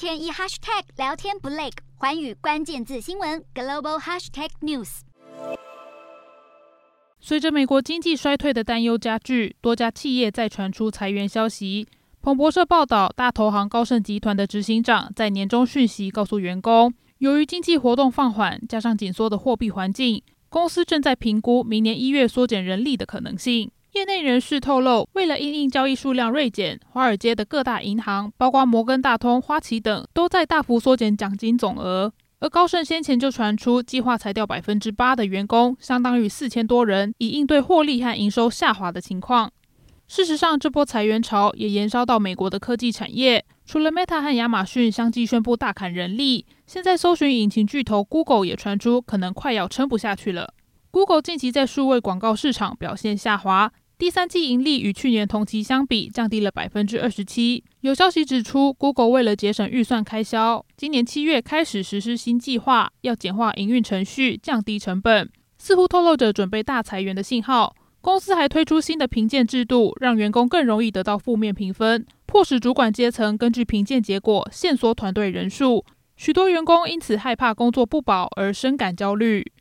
天一 hashtag 聊天不累，环宇关键字新闻 global hashtag news。随着美国经济衰退的担忧加剧，多家企业再传出裁员消息。彭博社报道，大投行高盛集团的执行长在年终讯息告诉员工，由于经济活动放缓，加上紧缩的货币环境，公司正在评估明年一月缩减人力的可能性。业内人士透露，为了因应交易数量锐减，华尔街的各大银行，包括摩根大通、花旗等，都在大幅缩减奖金总额。而高盛先前就传出计划裁掉百分之八的员工，相当于四千多人，以应对获利和营收下滑的情况。事实上，这波裁员潮也延烧到美国的科技产业。除了 Meta 和亚马逊相继宣布大砍人力，现在搜寻引擎巨头 Google 也传出可能快要撑不下去了。Google 近期在数位广告市场表现下滑，第三季盈利与去年同期相比降低了百分之二十七。有消息指出，Google 为了节省预算开销，今年七月开始实施新计划，要简化营运程序，降低成本，似乎透露着准备大裁员的信号。公司还推出新的评鉴制度，让员工更容易得到负面评分，迫使主管阶层根据评鉴结果限缩团队人数。许多员工因此害怕工作不保而深感焦虑。